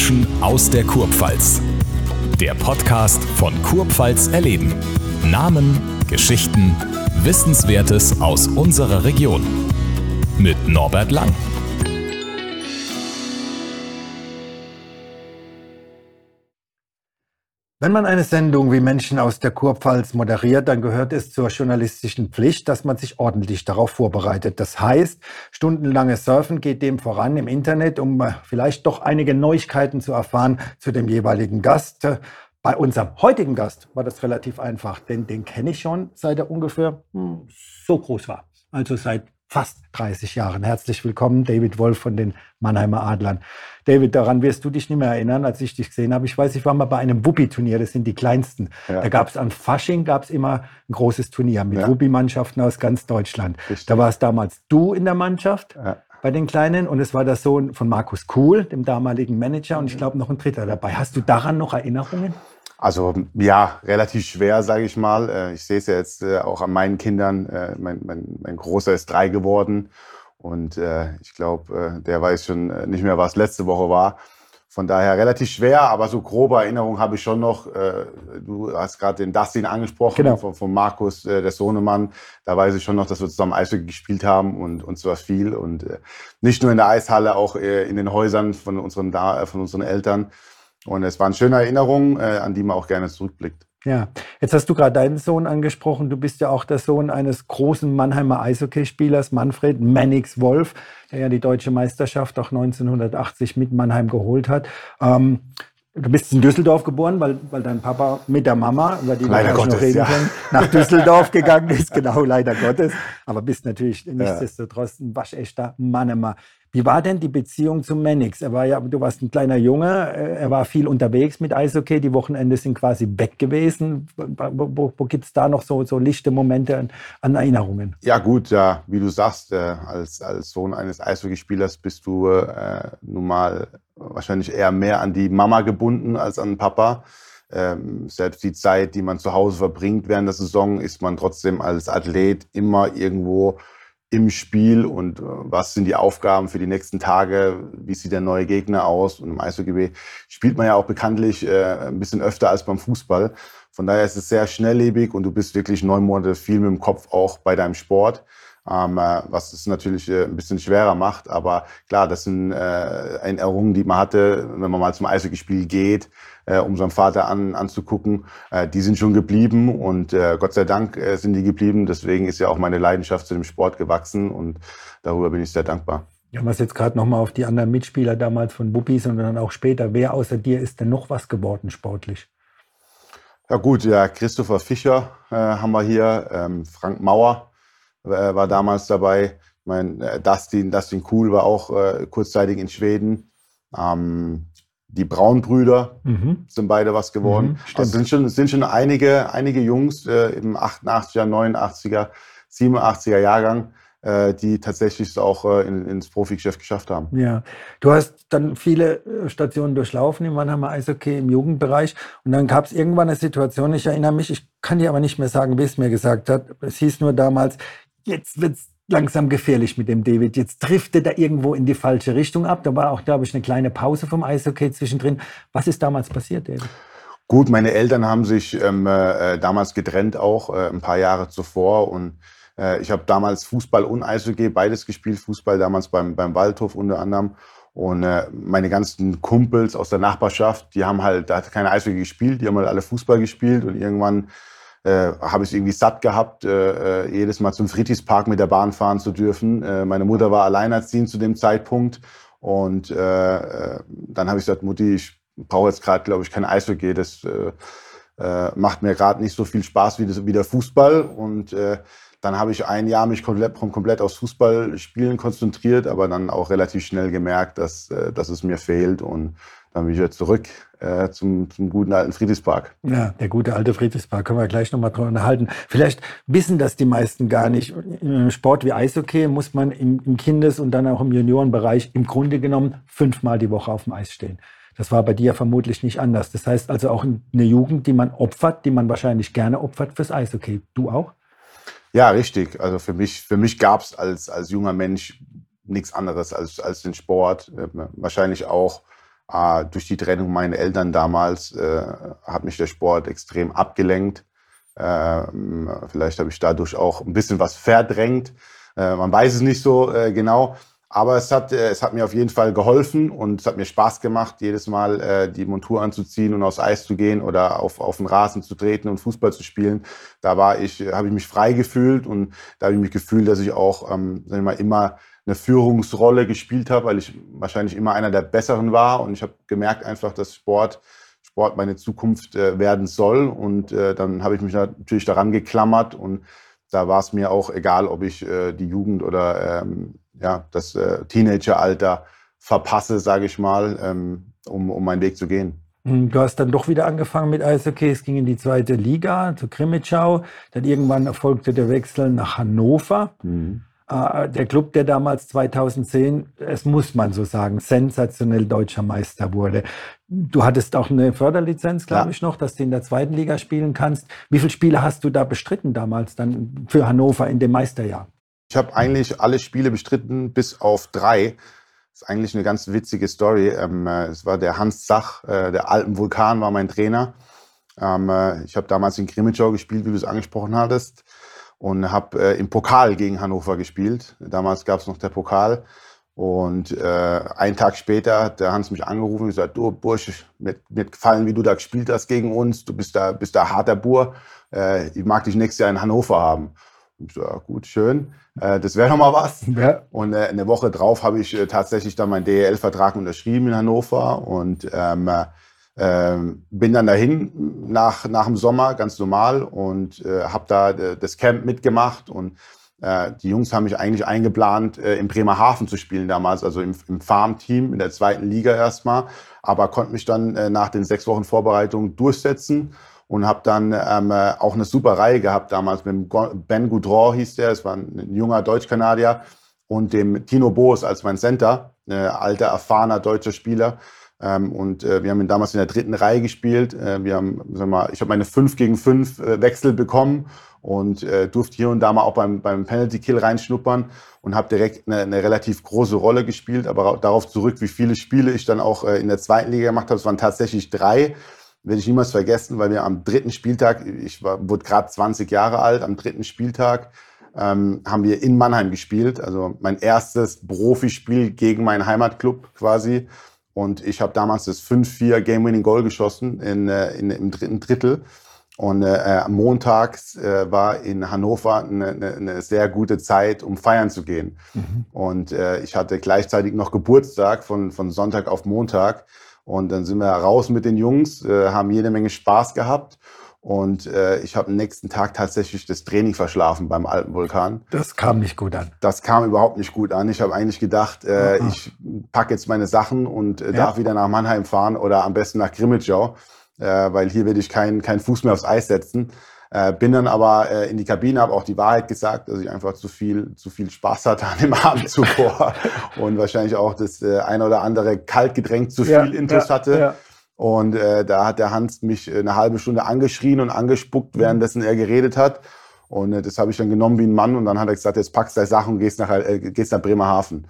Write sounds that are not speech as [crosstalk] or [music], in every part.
Menschen aus der Kurpfalz. Der Podcast von Kurpfalz erleben. Namen, Geschichten, Wissenswertes aus unserer Region. Mit Norbert Lang. Wenn man eine Sendung wie Menschen aus der Kurpfalz moderiert, dann gehört es zur journalistischen Pflicht, dass man sich ordentlich darauf vorbereitet. Das heißt, stundenlanges Surfen geht dem voran im Internet, um äh, vielleicht doch einige Neuigkeiten zu erfahren zu dem jeweiligen Gast. Bei unserem heutigen Gast war das relativ einfach, denn den kenne ich schon, seit er ungefähr hm, so groß war. Also seit fast 30 Jahren. Herzlich willkommen, David Wolf von den Mannheimer Adlern. David, daran wirst du dich nicht mehr erinnern, als ich dich gesehen habe. Ich weiß, ich war mal bei einem Wuppi-Turnier, das sind die kleinsten. Ja. Da gab es an Fasching gab's immer ein großes Turnier mit ja. Wuppi-Mannschaften aus ganz Deutschland. Richtig. Da war es damals du in der Mannschaft. Ja. Bei den Kleinen und es war der Sohn von Markus Kuhl, dem damaligen Manager, und ich glaube noch ein Dritter dabei. Hast du daran noch Erinnerungen? Also ja, relativ schwer, sage ich mal. Äh, ich sehe es ja jetzt äh, auch an meinen Kindern. Äh, mein, mein, mein Großer ist drei geworden und ich glaube, der weiß schon nicht mehr, was letzte Woche war. Von daher relativ schwer, aber so grobe Erinnerungen habe ich schon noch. Du hast gerade den Dustin angesprochen, genau. von, von Markus, der Sohnemann. Da weiß ich schon noch, dass wir zusammen Eishockey gespielt haben und uns war viel. Und nicht nur in der Eishalle, auch in den Häusern von unseren, von unseren Eltern. Und es waren schöne Erinnerungen, äh, an die man auch gerne zurückblickt. Ja, jetzt hast du gerade deinen Sohn angesprochen. Du bist ja auch der Sohn eines großen Mannheimer Eishockeyspielers, Manfred Mannix Wolf, der ja die deutsche Meisterschaft auch 1980 mit Mannheim geholt hat. Ähm, Du bist in Düsseldorf geboren, weil, weil dein Papa mit der Mama, über die leider wir Gottes, noch reden ja. können, nach Düsseldorf [laughs] gegangen ist. Genau, leider Gottes. Aber bist natürlich nichtsdestotrotz ein waschechter Mannemer. Wie war denn die Beziehung zu Mannix? Er war ja, du warst ein kleiner Junge, äh, er war viel unterwegs mit Eishockey, die Wochenende sind quasi weg gewesen. Wo, wo, wo gibt es da noch so, so lichte Momente an, Erinnerungen? Ja gut, ja, wie du sagst, äh, als, als Sohn eines Eishockeyspielers bist du äh, nun mal wahrscheinlich eher mehr an die Mama gebunden als an Papa. Ähm, selbst die Zeit, die man zu Hause verbringt während der Saison, ist man trotzdem als Athlet immer irgendwo im Spiel und äh, was sind die Aufgaben für die nächsten Tage, wie sieht der neue Gegner aus. Und im Eishockey spielt man ja auch bekanntlich äh, ein bisschen öfter als beim Fußball. Von daher ist es sehr schnelllebig und du bist wirklich neun Monate viel mit dem Kopf auch bei deinem Sport. Ähm, äh, was es natürlich äh, ein bisschen schwerer macht. Aber klar, das sind äh, Erinnerungen, die man hatte, wenn man mal zum Eishockeyspiel geht, äh, um seinen Vater an, anzugucken. Äh, die sind schon geblieben und äh, Gott sei Dank äh, sind die geblieben. Deswegen ist ja auch meine Leidenschaft zu dem Sport gewachsen und darüber bin ich sehr dankbar. Ja, was jetzt gerade nochmal auf die anderen Mitspieler damals von Bubbis und dann auch später. Wer außer dir ist denn noch was geworden sportlich? Ja gut, ja, Christopher Fischer äh, haben wir hier, ähm, Frank Mauer, war damals dabei. Ich meine, äh, Dustin, Dustin Kuhl war auch äh, kurzzeitig in Schweden. Ähm, die Braunbrüder mhm. sind beide was geworden. Mhm, also sind schon, sind schon einige, einige Jungs äh, im 88er, 89er, 87er Jahrgang, äh, die tatsächlich es auch äh, in, ins Profigeschäft geschafft haben. Ja, du hast dann viele äh, Stationen durchlaufen im Mannheimer Eishockey im Jugendbereich und dann gab es irgendwann eine Situation, ich erinnere mich, ich kann dir aber nicht mehr sagen, wie es mir gesagt hat. Es hieß nur damals, jetzt wird es langsam gefährlich mit dem David. Jetzt driftet er irgendwo in die falsche Richtung ab. Da war auch, glaube ich, eine kleine Pause vom Eishockey zwischendrin. Was ist damals passiert, David? Gut, meine Eltern haben sich ähm, äh, damals getrennt auch, äh, ein paar Jahre zuvor. Und äh, ich habe damals Fußball und Eishockey beides gespielt. Fußball damals beim, beim Waldhof unter anderem. Und äh, meine ganzen Kumpels aus der Nachbarschaft, die haben halt, da hat keine Eishockey gespielt, die haben halt alle Fußball gespielt. Und irgendwann äh, habe ich irgendwie satt gehabt, äh, äh, jedes Mal zum Friedrichspark mit der Bahn fahren zu dürfen. Äh, meine Mutter war alleinerziehend zu dem Zeitpunkt und äh, äh dann habe ich gesagt, Mutti, ich brauche jetzt gerade, glaube ich, kein Eishockey. Das äh, äh, macht mir gerade nicht so viel Spaß wie, das, wie der Fußball und äh, dann habe ich ein Jahr mich komplett, komplett aufs Fußballspielen konzentriert, aber dann auch relativ schnell gemerkt, dass, äh, dass es mir fehlt und dann bin ich wieder zurück äh, zum, zum guten alten Friedrichspark. Ja, der gute alte Friedrichspark, können wir gleich nochmal drüber unterhalten. Vielleicht wissen das die meisten gar nicht. Im Sport wie Eishockey muss man im, im Kindes- und dann auch im Juniorenbereich im Grunde genommen fünfmal die Woche auf dem Eis stehen. Das war bei dir vermutlich nicht anders. Das heißt also auch eine Jugend, die man opfert, die man wahrscheinlich gerne opfert fürs Eishockey. Du auch? Ja, richtig. Also für mich, für mich gab es als, als junger Mensch nichts anderes als, als den Sport. Wahrscheinlich auch Äh, durch die Trennung meiner Eltern damals äh, hat mich der Sport extrem abgelenkt. Ähm, vielleicht habe ich dadurch auch ein bisschen was verdrängt. Äh, man weiß es nicht so äh, genau. Aber es hat, äh, es hat mir auf jeden Fall geholfen und es hat mir Spaß gemacht, jedes Mal äh, die Montur anzuziehen und aufs Eis zu gehen oder auf, auf den Rasen zu treten und Fußball zu spielen. Da ich, habe ich mich frei gefühlt und da habe ich mich gefühlt, dass ich auch ähm, sag ich mal, immer eine Führungsrolle gespielt habe, weil ich wahrscheinlich immer einer der Besseren war. Und ich habe gemerkt einfach, dass Sport, Sport meine Zukunft äh, werden soll. Und äh, dann habe ich mich natürlich daran geklammert und da war es mir auch egal, ob ich äh, die Jugend oder ähm, ja, das Teenageralter verpasse, sage ich mal, ähm, um, um meinen Weg zu gehen. Hm, du hast dann doch wieder angefangen mit Eishockey. Es ging in die zweite Liga, zu Krimitschau. Dann irgendwann erfolgte der Wechsel nach Hannover. Mhm. Äh, der Club, der damals 2010, es muss man so sagen, sensationell deutscher Meister wurde. Du hattest auch eine Förderlizenz, glaube ja. ich, noch, dass du in der zweiten Liga spielen kannst. Wie viele Spiele hast du da bestritten damals dann für Hannover in dem Meisterjahr? Ich habe eigentlich alle Spiele bestritten, bis auf drei. Das ist eigentlich eine ganz witzige Story. Ähm, äh, es war der Hans Sach, äh, der Alpenvulkan war mein Trainer. Ähm, ich habe damals in Krimitschau gespielt, wie du es angesprochen hattest und habe äh, im Pokal gegen Hannover gespielt. Damals gab es noch der Pokal. Und äh, einen Tag später hat der Hans mich angerufen und gesagt, du Bursche, mir, mir gefallen, wie du da gespielt hast gegen uns. Du bist da, bist da harter Bur. Äh, ich mag dich nächstes Jahr in Hannover haben. Und ich so, ja, gut, schön. Äh, das wäre doch mal was. [laughs] Ja. Und äh, eine Woche drauf habe ich äh, tatsächlich dann meinen DEL-Vertrag unterschrieben in Hannover. Und ähm, ähm, bin dann dahin nach, nach dem Sommer, ganz normal, und äh, habe da äh, das Camp mitgemacht. Und äh, die Jungs haben mich eigentlich eingeplant, äh, in Bremerhaven zu spielen damals, also im, im Farmteam in der zweiten Liga erstmal. Aber konnte mich dann äh, nach den sechs Wochen Vorbereitung durchsetzen und habe dann ähm, äh, auch eine super Reihe gehabt damals mit Ben Goudron hieß der, es war ein junger Deutsch-Kanadier und dem Tino Boos als mein Center, äh, alter, erfahrener deutscher Spieler. Ähm, und äh, wir haben ihn damals in der dritten Reihe gespielt. Äh, wir haben, sag mal, ich habe meine 5 gegen 5 äh, Wechsel bekommen und äh, durfte hier und da mal auch beim, beim Penalty Kill reinschnuppern und habe direkt eine, eine, relativ große Rolle gespielt. Aber darauf zurück, wie viele Spiele ich dann auch äh, in der zweiten Liga gemacht habe. Es waren tatsächlich drei. Werde ich niemals vergessen, weil wir am dritten Spieltag, ich war, wurde gerade 20 Jahre alt, am dritten Spieltag ähm, haben wir in Mannheim gespielt. Also mein erstes Profispiel gegen meinen Heimatclub quasi. Und ich habe damals das 5-4 Game-Winning-Goal geschossen in, äh, in, im dritten Drittel. Und äh, montags äh, war in Hannover eine, eine, eine, sehr gute Zeit, um feiern zu gehen. Mhm. Und äh, ich hatte gleichzeitig noch Geburtstag von, von Sonntag auf Montag. Und dann sind wir raus mit den Jungs, äh, haben jede Menge Spaß gehabt. Und äh, ich habe am nächsten Tag tatsächlich das Training verschlafen beim alten Vulkan. Das kam nicht gut an. Das kam überhaupt nicht gut an. Ich habe eigentlich gedacht, äh, ich packe jetzt meine Sachen und äh, ja. darf wieder nach Mannheim fahren oder am besten nach Grimmitschau, äh, weil hier werde ich keinen kein Fuß mehr aufs Eis setzen. Äh, bin dann aber äh, in die Kabine, habe auch die Wahrheit gesagt, dass ich einfach zu viel, zu viel Spaß hatte an dem [laughs] Abend zuvor und wahrscheinlich auch das äh, eine oder andere Kaltgetränk zu viel ja, Intus ja, hatte. Ja. Und äh, da hat der Hans mich äh, eine halbe Stunde angeschrien und angespuckt, mhm. währenddessen er geredet hat. Und äh, das habe ich dann genommen wie ein Mann und dann hat er gesagt, jetzt packst du deine Sachen und gehst nach, äh, gehst nach Bremerhaven.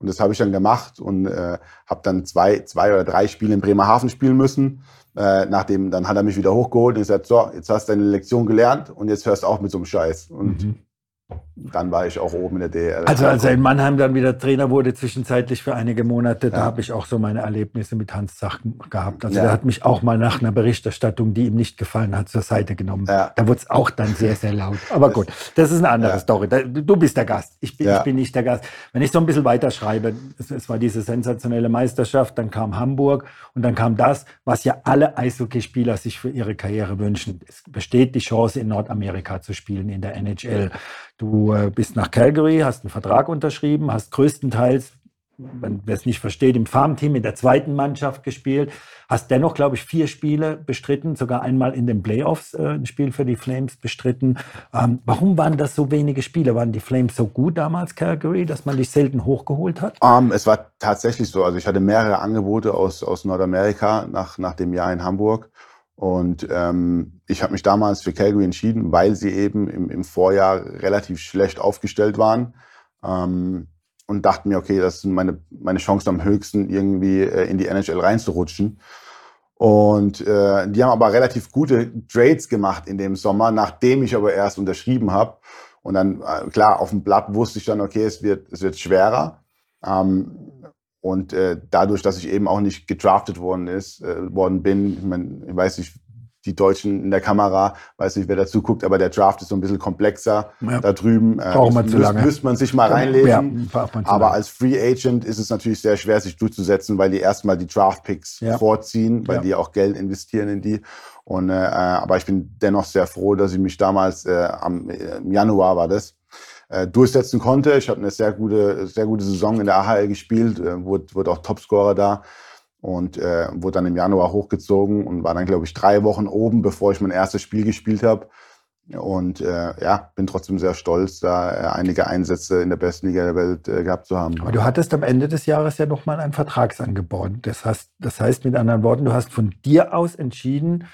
Und das habe ich dann gemacht und äh, habe dann zwei, zwei oder drei Spiele in Bremerhaven spielen müssen. Äh, nachdem, dann hat er mich wieder hochgeholt und gesagt, so, jetzt hast du deine Lektion gelernt und jetzt hörst du auch mit so einem Scheiß. Und mhm dann war ich auch oben in der DL. Also als er in Mannheim dann wieder Trainer wurde, zwischenzeitlich für einige Monate, da habe ich auch so meine Erlebnisse mit Hans Sachen gehabt. Also ja. der hat mich auch mal nach einer Berichterstattung, die ihm nicht gefallen hat, zur Seite genommen. Ja. Da wurde es auch dann sehr, sehr laut. Aber gut, das ist eine andere. Story. Du bist der Gast, ich bin, ich bin nicht der Gast. Wenn ich so ein bisschen weiterschreibe, es, es war diese sensationelle Meisterschaft, dann kam Hamburg und dann kam das, was ja alle Eishockeyspieler sich für ihre Karriere wünschen. Es besteht die Chance, in Nordamerika zu spielen, in der NHL. Du äh, bist nach Calgary, hast einen Vertrag unterschrieben, hast größtenteils, wer es nicht versteht, im Farmteam in der zweiten Mannschaft gespielt, hast dennoch, glaube ich, vier Spiele bestritten, sogar einmal in den Playoffs äh, ein Spiel für die Flames bestritten. Ähm, warum waren das so wenige Spiele? Waren die Flames so gut damals, Calgary, dass man dich selten hochgeholt hat? Um, ähm, es war tatsächlich so. Also ich hatte mehrere Angebote aus, aus Nordamerika nach, nach dem Jahr in Hamburg. Und ähm, ich habe mich damals für Calgary entschieden, weil sie eben im, im Vorjahr relativ schlecht aufgestellt waren. Ähm, und dachte mir, okay, das sind meine, meine Chancen am höchsten, irgendwie äh, in die NHL reinzurutschen. Und äh, die haben aber relativ gute Trades gemacht in dem Sommer, nachdem ich aber erst unterschrieben habe. Und dann, äh, klar, auf dem Blatt wusste ich dann, okay, es wird, es wird schwerer. Ähm, und äh, dadurch, dass ich eben auch nicht gedraftet worden ist, äh, worden bin, ich, mein, ich weiß nicht, die Deutschen in der Kamera, weiß nicht, wer dazu guckt, aber der Draft ist so ein bisschen komplexer ja. da drüben. Äh, Braucht man zu lange. Müsste man sich mal reinlesen. Ja, aber als Free Agent ist es natürlich sehr schwer, sich durchzusetzen, weil die erstmal die Draft-Picks ja. vorziehen, weil die auch Geld investieren in die. Und, äh, aber ich bin dennoch sehr froh, dass ich mich damals äh, am, äh, im Januar war das, äh, durchsetzen konnte. Ich habe eine sehr gute, sehr gute Saison in der AHL gespielt, äh, wurde, wurde auch Topscorer da und äh, wurde dann im Januar hochgezogen und war dann, glaube ich, drei Wochen oben, bevor ich mein erstes Spiel gespielt habe. Und äh, ja, bin trotzdem sehr stolz, da äh, einige Einsätze in der besten Liga der Welt äh, gehabt zu haben. Aber du hattest am Ende des Jahres ja nochmal ein Vertragsangebot. Das heißt, das heißt mit anderen Worten, du hast von dir aus entschieden,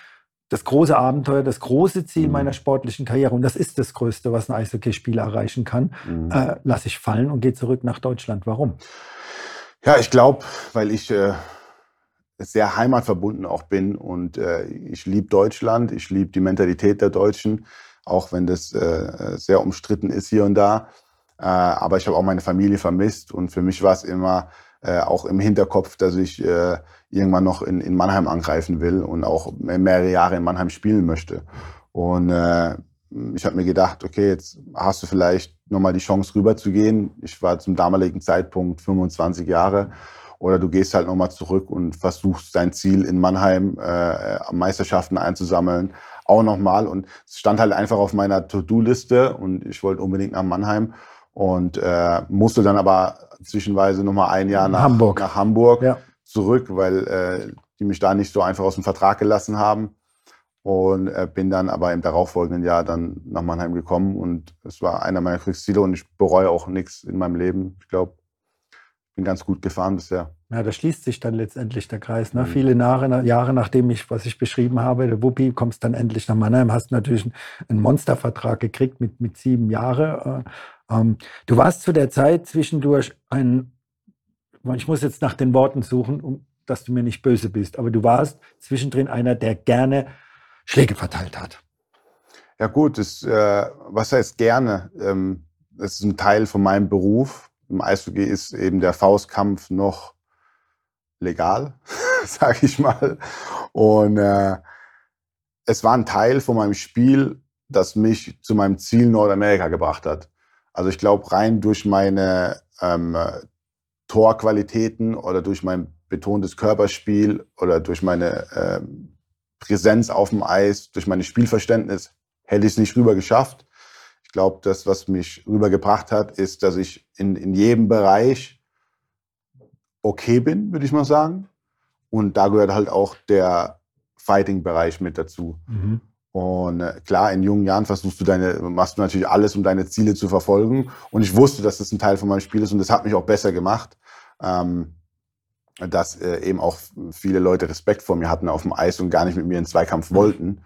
das große Abenteuer, das große Ziel meiner sportlichen Karriere, und das ist das Größte, was ein Eishockeyspieler erreichen kann, mhm. äh, lasse ich fallen und gehe zurück nach Deutschland. Warum? Ja, ich glaube, weil ich äh, sehr heimatverbunden auch bin und äh, ich liebe Deutschland, ich liebe die Mentalität der Deutschen, auch wenn das äh, sehr umstritten ist hier und da. Äh, aber ich habe auch meine Familie vermisst und für mich war es immer äh, auch im Hinterkopf, dass ich äh, irgendwann noch in, in Mannheim angreifen will und auch mehrere Jahre in Mannheim spielen möchte. Und äh, ich habe mir gedacht, okay, jetzt hast du vielleicht nochmal die Chance rüberzugehen. Ich war zum damaligen Zeitpunkt 25 Jahre. Oder du gehst halt nochmal zurück und versuchst dein Ziel in Mannheim äh, Meisterschaften einzusammeln. Auch nochmal. Und es stand halt einfach auf meiner To-Do-Liste und ich wollte unbedingt nach Mannheim und äh, musste dann aber zwischenweise nochmal ein Jahr nach Hamburg, nach Hamburg ja. zurück, weil äh, die mich da nicht so einfach aus dem Vertrag gelassen haben. Und äh, bin dann aber im darauffolgenden Jahr dann nach Mannheim gekommen und es war einer meiner Kriegsziele und ich bereue auch nichts in meinem Leben. Ich glaube, bin ganz gut gefahren bisher. Ja, da schließt sich dann letztendlich der Kreis. Ne? Mhm. Viele Jahre, Jahre nachdem ich, was ich beschrieben habe, der Wuppi, kommst dann endlich nach Mannheim, hast natürlich einen Monstervertrag gekriegt mit, mit sieben Jahren. Äh, ähm, du warst zu der Zeit zwischendurch ein, ich muss jetzt nach den Worten suchen, um, dass du mir nicht böse bist, aber du warst zwischendrin einer, der gerne Schläge verteilt hat. Ja gut, das, äh, was heißt gerne? Ähm, das ist ein Teil von meinem Beruf. Im Eishockey ist eben der Faustkampf noch legal, [laughs] sage ich mal. Und äh, es war ein Teil von meinem Spiel, das mich zu meinem Ziel Nordamerika gebracht hat. Also ich glaube, rein durch meine ähm, Torqualitäten oder durch mein betontes Körperspiel oder durch meine ähm, Präsenz auf dem Eis, durch mein Spielverständnis hätte ich es nicht rüber geschafft. Ich glaube, das, was mich rübergebracht hat, ist, dass ich in, in jedem Bereich okay bin, würde ich mal sagen. Und da gehört halt auch der Fighting-Bereich mit dazu. Mhm. Und äh, klar, in jungen Jahren versuchst du deine, machst du natürlich alles, um deine Ziele zu verfolgen. Und ich wusste, dass das ein Teil von meinem Spiel ist und das hat mich auch besser gemacht. Ähm, dass äh, eben auch viele Leute Respekt vor mir hatten auf dem Eis und gar nicht mit mir in Zweikampf mhm. wollten.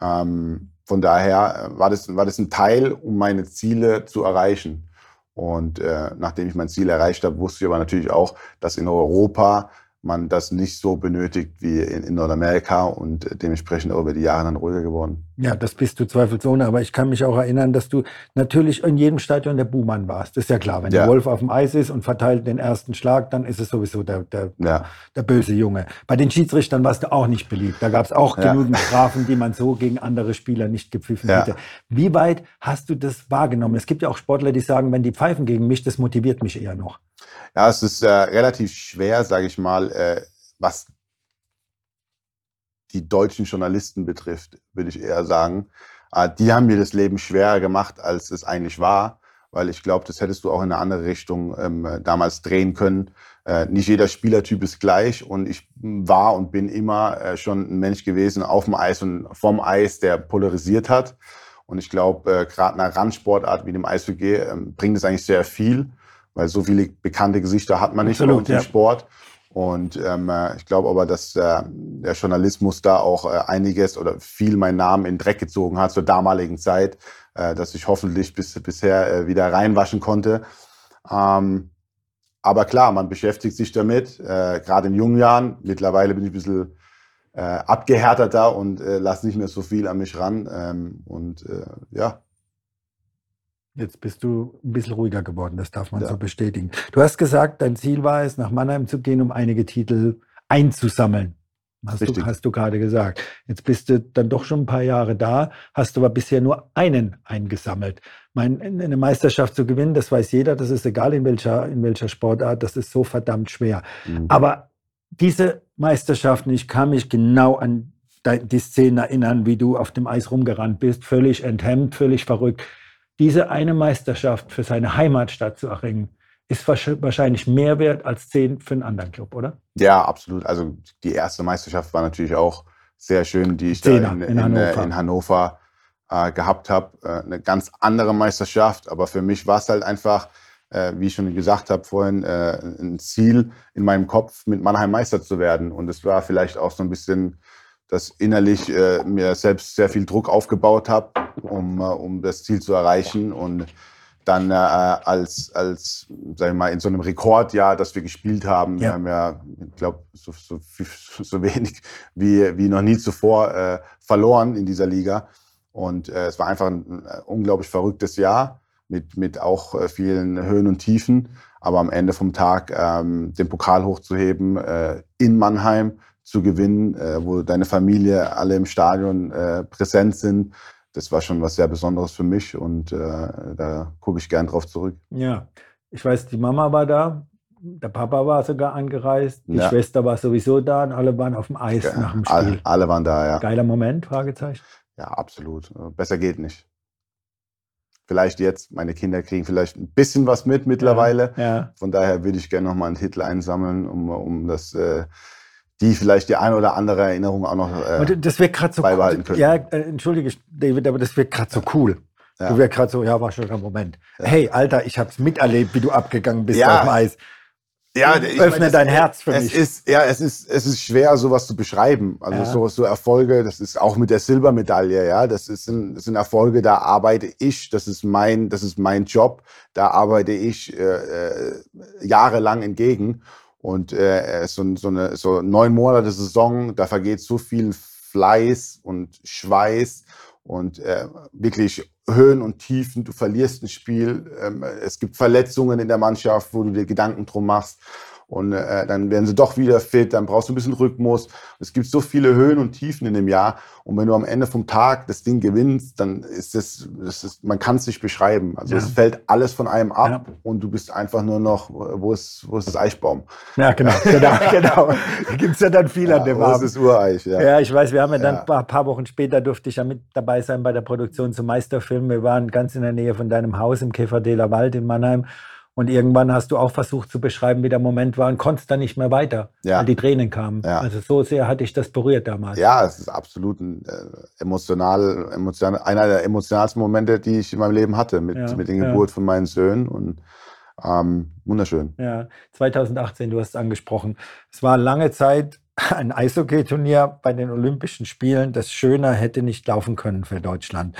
Ähm, von daher äh, war das, war das ein Teil, um meine Ziele zu erreichen. Und äh, nachdem ich mein Ziel erreicht habe, wusste ich aber natürlich auch, dass in Europa man das nicht so benötigt wie in, in Nordamerika und dementsprechend auch über die Jahre dann ruhiger geworden. Ja, das bist du zweifelsohne, aber ich kann mich auch erinnern, dass du natürlich in jedem Stadion der Buhmann warst. Das ist ja klar, wenn ja. der Wolf auf dem Eis ist und verteilt den ersten Schlag, dann ist es sowieso der, der, ja. der böse Junge. Bei den Schiedsrichtern warst du auch nicht beliebt. Da gab es auch ja. genügend Strafen, die man so gegen andere Spieler nicht gepfiffen hätte. Wie weit hast du das wahrgenommen? Es gibt ja auch Sportler, die sagen, wenn die pfeifen gegen mich, das motiviert mich eher noch. Ja, es ist äh, relativ schwer, sage ich mal, äh, was die deutschen Journalisten betrifft, würde ich eher sagen. Äh, die haben mir das Leben schwerer gemacht, als es eigentlich war, weil ich glaube, das hättest du auch in eine andere Richtung ähm, damals drehen können. Äh, nicht jeder Spielertyp ist gleich und ich war und bin immer äh, schon ein Mensch gewesen auf dem Eis und vom Eis, der polarisiert hat. Und ich glaube, äh, gerade einer Randsportart wie dem Eishockey ähm, bringt es eigentlich sehr viel weil so viele bekannte Gesichter hat man nicht Absolut, im ja. Sport. Und ähm, äh, ich glaube aber, dass äh, der Journalismus da auch äh, einiges oder viel meinen Namen in Dreck gezogen hat zur damaligen Zeit, äh, dass ich hoffentlich bis bisher äh, wieder reinwaschen konnte. Ähm, aber klar, man beschäftigt sich damit, äh, gerade in jungen Jahren. Mittlerweile bin ich ein bisschen äh, abgehärteter und äh, lasse nicht mehr so viel an mich ran. Ähm, und äh, ja. Jetzt bist du ein bisschen ruhiger geworden, das darf man ja. so bestätigen. Du hast gesagt, dein Ziel war es, nach Mannheim zu gehen, um einige Titel einzusammeln. Hast du, hast du gerade gesagt. Jetzt bist du dann doch schon ein paar Jahre da, hast aber bisher nur einen eingesammelt. Mein, eine Meisterschaft zu gewinnen, das weiß jeder, das ist egal in welcher, in welcher Sportart, das ist so verdammt schwer. Mhm. Aber diese Meisterschaften, ich kann mich genau an die Szenen erinnern, wie du auf dem Eis rumgerannt bist, völlig enthemmt, völlig verrückt. Diese eine Meisterschaft für seine Heimatstadt zu erringen, ist wahrscheinlich mehr wert als zehn für einen anderen Club, oder? Ja, absolut. Also die erste Meisterschaft war natürlich auch sehr schön, die ich Zehner da in, in, in Hannover, in Hannover äh, gehabt habe. Äh, eine ganz andere Meisterschaft, aber für mich war es halt einfach, äh, wie ich schon gesagt habe vorhin, äh, ein Ziel in meinem Kopf, mit Mannheim Meister zu werden. Und es war vielleicht auch so ein bisschen, dass innerlich äh, mir selbst sehr viel Druck aufgebaut habe, um, äh, um das Ziel zu erreichen. Und dann äh, als, als sag ich mal, in so einem Rekordjahr, das wir gespielt haben. Ja. Wir haben ja, ich glaube, so, so, [laughs] so, wenig wie, wie noch nie zuvor äh, verloren in dieser Liga. Und äh, es war einfach ein äh, unglaublich verrücktes Jahr mit, mit auch vielen Höhen und Tiefen. Aber am Ende vom Tag ähm, den Pokal hochzuheben, in Mannheim zu gewinnen, äh, wo deine Familie alle im Stadion äh, präsent sind, das war schon was sehr Besonderes für mich und äh, da gucke ich gern drauf zurück. Ja, ich weiß, die Mama war da, der Papa war sogar angereist, die ja. Schwester war sowieso da und alle waren auf dem Eis ja, nach dem Spiel. Alle, alle, waren da, ja. Geiler Moment, Fragezeichen. Ja, absolut. Besser geht nicht. Vielleicht jetzt, meine Kinder kriegen vielleicht ein bisschen was mit mittlerweile. Ja, ja. Von daher würde ich gerne nochmal einen Titel einsammeln, um, um das äh, die vielleicht die eine oder andere Erinnerung auch noch äh, das so beibehalten können. Ja, äh, entschuldige, David, aber das wird gerade so cool. Ja. Du wirst gerade so, ja, war schon ein Moment. Ja. Hey, Alter, ich habe es miterlebt, wie du abgegangen bist ja. auf dem Eis. Ja, ich öffne meine, dein Herz für es mich. Ist, ja, es ist, es ist schwer, sowas zu beschreiben. Also ja. so, so Erfolge, das ist auch mit der Silbermedaille, ja. Das, ist ein, das sind Erfolge, da arbeite ich, das ist mein, das ist mein Job, da arbeite ich äh, äh jahrelang entgegen. Und äh, so, so eine so neun Monate Saison, da vergeht so viel Fleiß und Schweiß und äh, wirklich Höhen und Tiefen. Du verlierst ein Spiel. Ähm, es gibt Verletzungen in der Mannschaft, wo du dir Gedanken drum machst und äh, dann werden sie doch wieder fit, dann brauchst du ein bisschen Rhythmus. Es gibt so viele Höhen und Tiefen in dem Jahr und wenn du am Ende vom Tag das Ding gewinnst, dann ist es, das ist, man kann es nicht beschreiben. Also ja. es fällt alles von einem ab ja. und du bist einfach nur noch, wo ist, wo ist das Eichbaum? Ja, genau, [laughs] genau, genau. Da gibt es ja dann viel ja, an dem Abend. Wo ist das Ureich, ja. Ja, ich weiß, wir haben ja dann ein paar Wochen später durfte ich ja mit dabei sein bei der Produktion zum Meisterfilm. Wir waren ganz in der Nähe von deinem Haus im Käferdeler Wald in Mannheim und irgendwann hast du auch versucht zu beschreiben, wie der Moment war und konntest dann nicht mehr weiter, ja. weil die Tränen kamen. Ja. Also so sehr hatte ich das berührt damals. Ja, es ist absolut ein äh, emotional, emotional, einer der emotionalsten Momente, die ich in meinem Leben hatte, mit, ja. mit der Geburt von meinen Söhnen. Und ähm, wunderschön. Ja, 2018, du hast es angesprochen. Es war lange Zeit [laughs] ein Eishockey-Turnier bei den Olympischen Spielen, das schöner hätte nicht laufen können für Deutschland.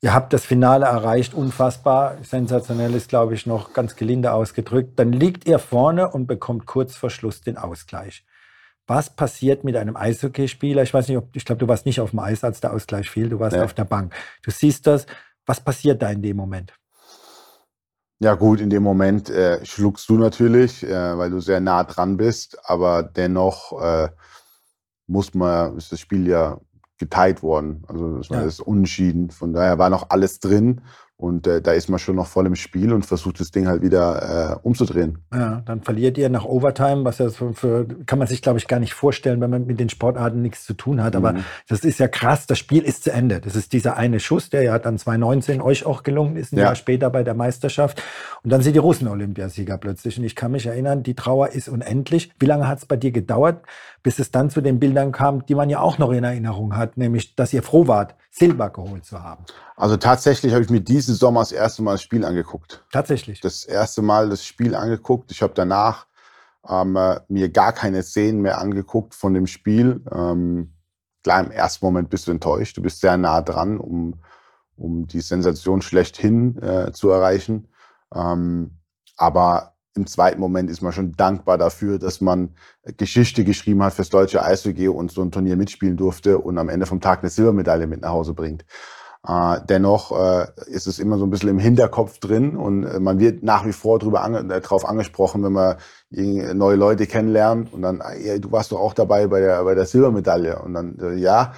Ihr habt das Finale erreicht, unfassbar. Sensationell ist, glaube ich, noch ganz gelinde ausgedrückt. Dann liegt ihr vorne und bekommt kurz vor Schluss den Ausgleich. Was passiert mit einem Eishockeyspieler? Ich weiß nicht, ob, ich glaube, du warst nicht auf dem Eis, als der Ausgleich fiel. Du warst ja. auf der Bank. Du siehst das. Was passiert da in dem Moment? Ja gut, in dem Moment äh, schluckst du natürlich, äh, weil du sehr nah dran bist, aber dennoch äh, muss man, ist das Spiel ja geteilt worden. Also das war ja. das Unentschieden. Von daher war noch alles drin. Und äh, da ist man schon noch voll im Spiel und versucht das Ding halt wieder äh, umzudrehen. Ja, dann verliert ihr nach Overtime, was ja für, für kann man sich, glaube ich, gar nicht vorstellen, wenn man mit den Sportarten nichts zu tun hat. Mhm. Aber das ist ja krass, das Spiel ist zu Ende. Das ist dieser eine Schuss, der ja dann 2019 euch auch gelungen ist, ein ja. Jahr später bei der Meisterschaft. Und dann sind die Russen Olympiasieger plötzlich. Und ich kann mich erinnern, die Trauer ist unendlich. Wie lange hat es bei dir gedauert, bis es dann zu den Bildern kam, die man ja auch noch in Erinnerung hat, nämlich, dass ihr froh wart, Silber geholt zu haben? Also tatsächlich habe ich mir diesen Sommer das erste Mal das Spiel angeguckt. Tatsächlich. Das erste Mal das Spiel angeguckt. Ich habe danach ähm, äh, mir gar keine Szenen mehr angeguckt von dem Spiel. Ähm, klar, im ersten Moment bist du enttäuscht. Du bist sehr nah dran, um, um die Sensation schlechthin äh, zu erreichen. Ähm, aber im zweiten Moment ist man schon dankbar dafür, dass man Geschichte geschrieben hat fürs deutsche Eishockey und so ein Turnier mitspielen durfte und am Ende vom Tag eine Silbermedaille mit nach Hause bringt. Äh, dennoch äh, ist es immer so ein bisschen im Hinterkopf drin und äh, man wird nach wie vor drüber ange äh, darauf angesprochen, wenn man neue Leute kennenlernt und dann, ey, du warst doch auch dabei bei der, bei der Silbermedaille und dann, äh, ja.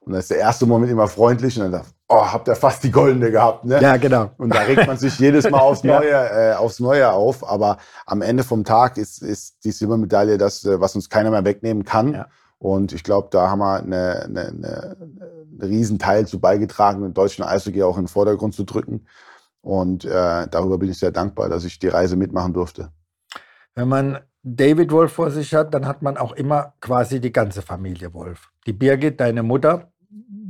Und dann ist der erste Moment immer freundlich und dann sagt, oh, habt ihr fast die goldene gehabt, ne? Ja, genau. Und da regt man sich jedes Mal aufs [laughs] Neue, ja. äh, aufs Neue auf. Aber am Ende vom Tag ist, ist die Silbermedaille das, was uns keiner mehr wegnehmen kann. Ja. Und ich glaube, da haben wir eine, eine, eine, einen riesen Teil zu beigetragen, den deutschen Eishockey auch in den Vordergrund zu drücken. Und äh, darüber bin ich sehr dankbar, dass ich die Reise mitmachen durfte. Wenn man David Wolf vor sich hat, dann hat man auch immer quasi die ganze Familie Wolf. Die Birgit, deine Mutter,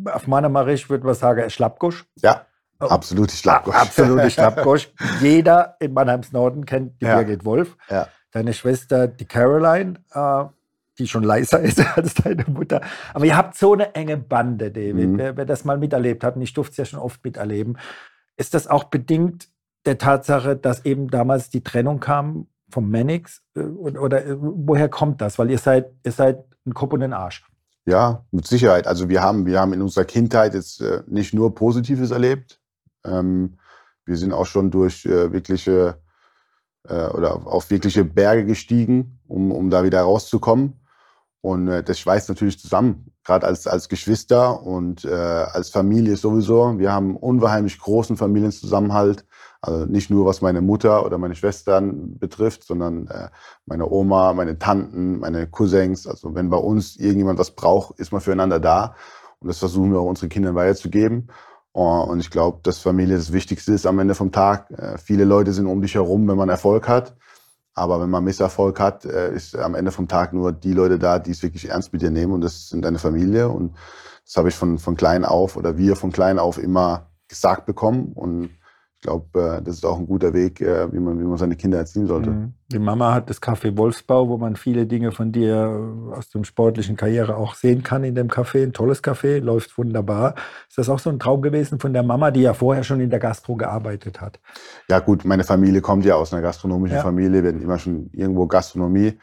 auf meiner Marisch würde man sagen, Schlappgusch. Ja, oh. absolute Schlappgusch. Absolute Schlappgusch. [laughs] Jeder in Mannheims Norden kennt die ja. Birgit Wolf. Ja. Deine Schwester, die Caroline, äh, die schon leiser [laughs] ist als deine Mutter. Aber ihr habt so eine enge Bande, David. Mhm. Wer, wer, das mal miterlebt hat, und ich durfte es ja schon oft miterleben, ist das auch bedingt der Tatsache, dass eben damals die Trennung kam vom Mannix? Äh, oder, oder äh, woher kommt das? Weil ihr seid, ihr seid ein Kopf und ein Arsch. Ja, mit Sicherheit. Also wir haben, wir haben in unserer Kindheit jetzt äh, nicht nur Positives erlebt. Ähm, wir sind auch schon durch äh, wirkliche äh, oder auf wirkliche Berge gestiegen, um, um da wieder rauszukommen. Und äh, das schweißt natürlich zusammen, gerade als, als Geschwister und äh, als Familie sowieso. Wir haben unwahrscheinlich großen Familienzusammenhalt. Also nicht nur was meine Mutter oder meine Schwestern betrifft, sondern äh, meine Oma, meine Tanten, meine Cousins. Also wenn bei uns irgendjemand was braucht, ist man füreinander da. Und das versuchen wir auch unseren Kindern weiterzugeben. Uh, und ich glaube, dass Familie das Wichtigste ist am Ende vom Tag. Äh, viele Leute sind um dich herum, wenn man Erfolg hat. Aber wenn man Misserfolg hat, äh, ist am Ende vom Tag nur die Leute da, die es wirklich ernst mit dir nehmen und das sind deine Familie. Und das habe ich von, von klein auf oder wir von klein auf immer gesagt bekommen. Und ich glaube, äh, das ist auch ein guter Weg, äh, wie man, wie man seine Kinder erziehen sollte. Mhm. Die Mama hat das Café Wolfsbau, wo man viele Dinge von dir aus dem sportlichen Karriere auch sehen kann in dem Café. Ein tolles Café, läuft wunderbar. Ist das auch so ein Traum gewesen von der Mama, die ja vorher schon in der Gastro gearbeitet hat? Ja gut, meine Familie kommt ja aus einer gastronomischen ja. Familie. Wir hatten immer schon irgendwo Gastronomie.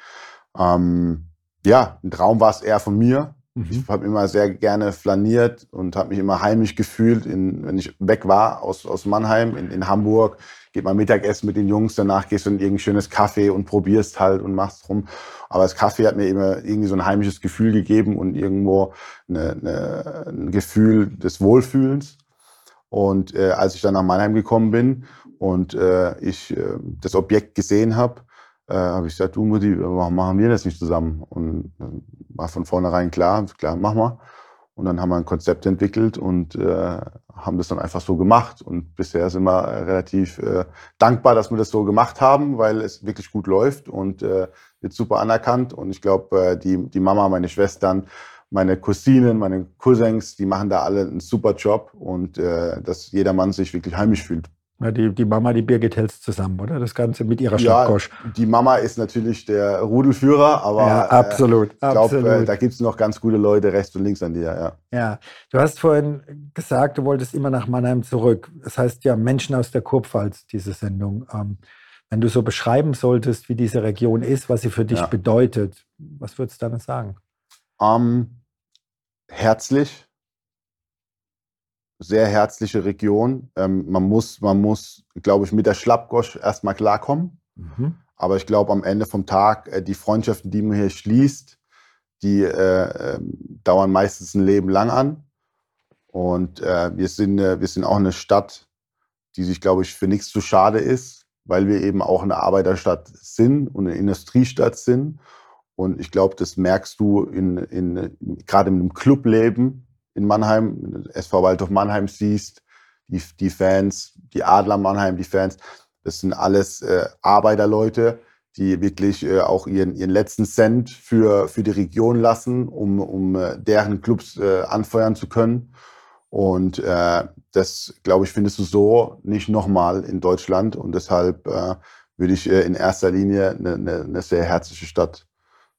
Ähm, ja, ein Traum war es eher von mir. Mhm. Ich habe immer sehr gerne flaniert und habe mich immer heimisch gefühlt, in, wenn ich weg war aus, aus Mannheim in, in Hamburg. Geht mal Mittagessen mit den Jungs, danach gehst du in irgendein schönes Kaffee und probierst halt und machst rum. Aber das Kaffee hat mir immer irgendwie so ein heimisches Gefühl gegeben und irgendwo eine, eine, ein Gefühl des Wohlfühlens. Und äh, als ich dann nach Mannheim gekommen bin und äh, ich äh, das Objekt gesehen habe, äh, habe ich gesagt, du Mutti, warum machen wir das nicht zusammen? Und dann war von vornherein klar, klar, mach mal. Und dann haben wir ein Konzept entwickelt und äh, haben das dann einfach so gemacht. Und bisher sind wir relativ äh, dankbar, dass wir das so gemacht haben, weil es wirklich gut läuft und äh, wird super anerkannt. Und ich glaube, äh, die, die Mama, meine Schwestern, meine Cousinen, meine Cousins, die machen da alle einen super Job und äh, dass jeder Mann sich wirklich heimisch fühlt. Ja, die, die Mama, die Birgit hältst zusammen, oder? Das Ganze mit ihrer Schlaggosch. Ja, die Mama ist natürlich der Rudelführer, aber ja, absolut, äh, ich glaube, äh, da gibt es noch ganz gute Leute rechts und links an dir. Ja. ja, du hast vorhin gesagt, du wolltest immer nach Mannheim zurück. Das heißt ja Menschen aus der Kurpfalz, diese Sendung. Ähm, wenn du so beschreiben solltest, wie diese Region ist, was sie für dich ja. bedeutet, was würdest du dann sagen? Ähm, herzlich, sehr herzliche Region. Ähm, man muss, man muss, glaube ich, mit der Schlappgosch erstmal klarkommen. Mhm. Aber ich glaube, am Ende vom Tag, äh, die Freundschaften, die man hier schließt, die äh, äh, dauern meistens ein Leben lang an. Und äh, wir, sind, wir sind auch eine Stadt, die sich, glaube ich, für nichts zu schade ist, weil wir eben auch eine Arbeiterstadt sind und eine Industriestadt sind. Und ich glaube, das merkst du in, in, gerade mit dem Clubleben, in Mannheim, SV Waldhof Mannheim siehst, die, die Fans, die Adler Mannheim, die Fans, das sind alles äh, Arbeiterleute, die wirklich äh, auch ihren, ihren letzten Cent für, für die Region lassen, um, um äh, deren Clubs äh, anfeuern zu können. Und äh, das, glaube ich, findest du so nicht nochmal in Deutschland. Und deshalb äh, würde ich in erster Linie eine, eine, eine sehr herzliche Stadt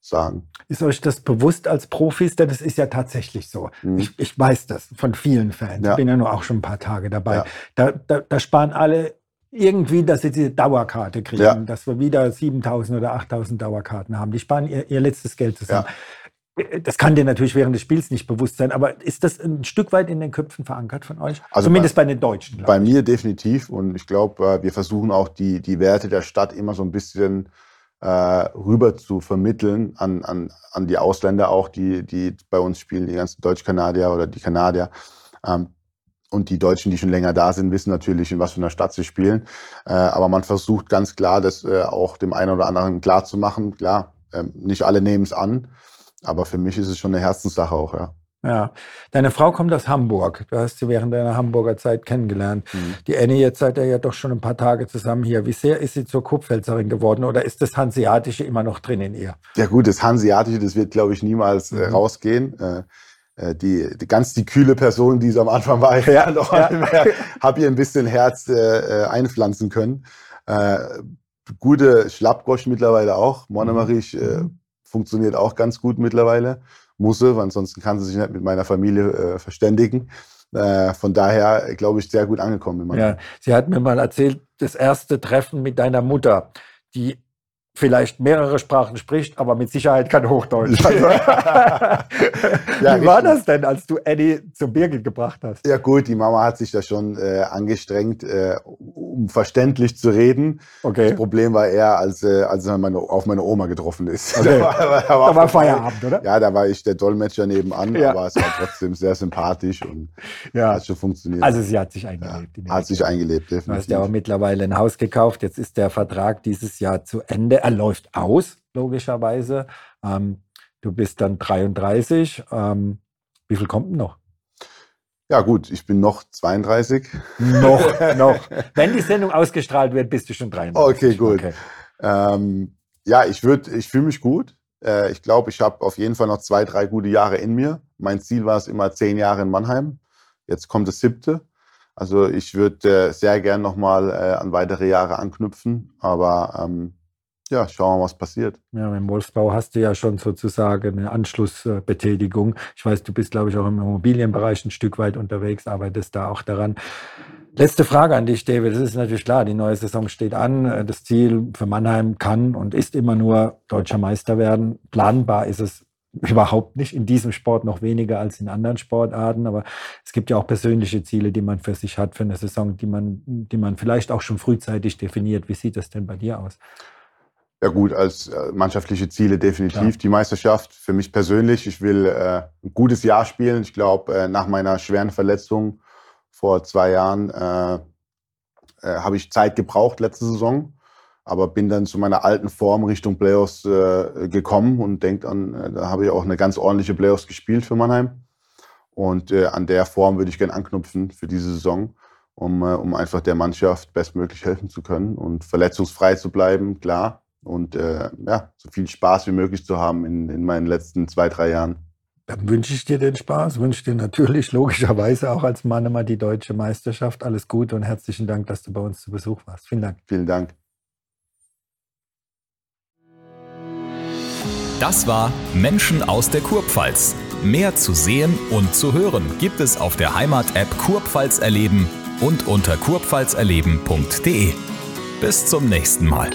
sagen. Ist euch das bewusst als Profis? Denn es ist ja tatsächlich so. Mhm. Ich, ich, weiß das von vielen Fans. Ja. Ich bin ja nur auch schon ein paar Tage dabei. Ja. Da, da, da, sparen alle irgendwie, dass sie diese Dauerkarte kriegen, ja. dass wir wieder 7000 oder 8000 Dauerkarten haben. Die sparen ihr, ihr letztes Geld zusammen. Ja. Das kann dir natürlich während des Spiels nicht bewusst sein, aber ist das ein Stück weit in den Köpfen verankert von euch? Also Zumindest bei, bei den Deutschen. Bei mir definitiv und ich glaube, äh, wir versuchen auch die, die Werte der Stadt immer so ein bisschen äh, rüber zu vermitteln an, an, an die Ausländer auch, die, die bei uns spielen, die ganzen Deutsch-Kanadier oder die Kanadier. Ähm, und die Deutschen, die schon länger da sind, wissen natürlich, in was für einer Stadt sie spielen. Äh, aber man versucht ganz klar, das äh, auch dem einen oder anderen klar zu machen. Klar, äh, nicht alle nehmen es an, aber für mich ist es schon eine Herzenssache auch, ja. Ja, deine Frau kommt aus Hamburg. Du hast sie während deiner Hamburger Zeit kennengelernt. Mhm. Die Annie, jetzt seid ihr ja doch schon ein paar Tage zusammen hier. Wie sehr ist sie zur Kurpfälzerin geworden oder ist das Hanseatische immer noch drin in ihr? Ja gut, das Hanseatische, das wird, glaube ich, niemals äh, mhm. rausgehen. Äh, äh, die, die ganz die kühle Person, die es am Anfang war, [laughs] ja, ja. habe ihr ein bisschen Herz äh, einpflanzen können. Äh, gute Schlappgosch mittlerweile auch. Monomarich mhm. funktioniert auch ganz gut mittlerweile. Muss weil ansonsten kann sie sich nicht mit meiner Familie äh, verständigen. Äh, von daher, glaube ich, sehr gut angekommen. Ja, sie hat mir mal erzählt, das erste Treffen mit deiner Mutter, die vielleicht mehrere Sprachen spricht, aber mit Sicherheit kein Hochdeutsch. [laughs] Also, [laughs] ja, Wie war das denn, als du Eddie zum Birgit gebracht hast? Ja gut, die Mama hat sich da schon äh, angestrengt, äh, um verständlich zu reden. Okay. Das Problem war eher, als, äh, als er meine, auf meine Oma getroffen ist. [laughs] Okay. da war, da war, da war Feierabend, oder? Ja, da war ich der Dolmetscher nebenan, ja. aber es war trotzdem sehr sympathisch und ja. hat schon funktioniert. Also sie hat sich eingelebt. Ja, hat sich eingelebt, definitiv. Du hast ja auch mittlerweile ein Haus gekauft, jetzt ist der Vertrag dieses Jahr zu Ende er läuft aus, logischerweise. Ähm, du bist dann 33. Ähm, wie viel kommt denn noch? Ja, gut, ich bin noch 32. Noch, [laughs] noch. Wenn die Sendung ausgestrahlt wird, bist du schon 33. Okay, gut. Okay. Ähm, ja, ich, ich fühle mich gut. Äh, ich glaube, ich habe auf jeden Fall noch zwei, drei gute Jahre in mir. Mein Ziel war es immer zehn Jahre in Mannheim. Jetzt kommt das siebte. Also ich würde äh, sehr gern nochmal äh, an weitere Jahre anknüpfen. Aber ähm, ja, schauen wir mal, was passiert. Ja, im Wolfsbau hast du ja schon sozusagen eine Anschlussbetätigung. Ich weiß, du bist, glaube ich, auch im Immobilienbereich ein Stück weit unterwegs, arbeitest da auch daran. Letzte Frage an dich, David. Es ist natürlich klar, die neue Saison steht an. Das Ziel für Mannheim kann und ist immer nur deutscher Meister werden. Planbar ist es überhaupt nicht in diesem Sport noch weniger als in anderen Sportarten. Aber es gibt ja auch persönliche Ziele, die man für sich hat für eine Saison, die man, die man vielleicht auch schon frühzeitig definiert. Wie sieht das denn bei dir aus? Ja gut, als äh, mannschaftliche Ziele definitiv ja. die Meisterschaft. Für mich persönlich, ich will äh, ein gutes Jahr spielen. Ich glaube, äh, nach meiner schweren Verletzung vor zwei Jahren äh, äh, habe ich Zeit gebraucht letzte Saison, aber bin dann zu meiner alten Form Richtung Playoffs äh, gekommen und denke an, da habe ich auch eine ganz ordentliche Playoffs gespielt für Mannheim. Und an der Form würde ich gerne anknüpfen für diese Saison um, um einfach der Mannschaft bestmöglich helfen zu können und verletzungsfrei zu bleiben, klar und äh, ja, so viel Spaß wie möglich zu haben in, in meinen letzten zwei, drei Jahren. Dann wünsche ich dir den Spaß, wünsche dir natürlich [laughs] logischerweise auch als Mann immer die deutsche Meisterschaft. Alles Gute und herzlichen Dank, dass du bei uns zu Besuch warst. Vielen Dank. Vielen Dank. Das war Menschen aus der Kurpfalz. Mehr zu sehen und zu hören gibt es auf der Heimat-App Kurpfalz erleben und unter kurpfalzerleben.de. Bis zum nächsten Mal.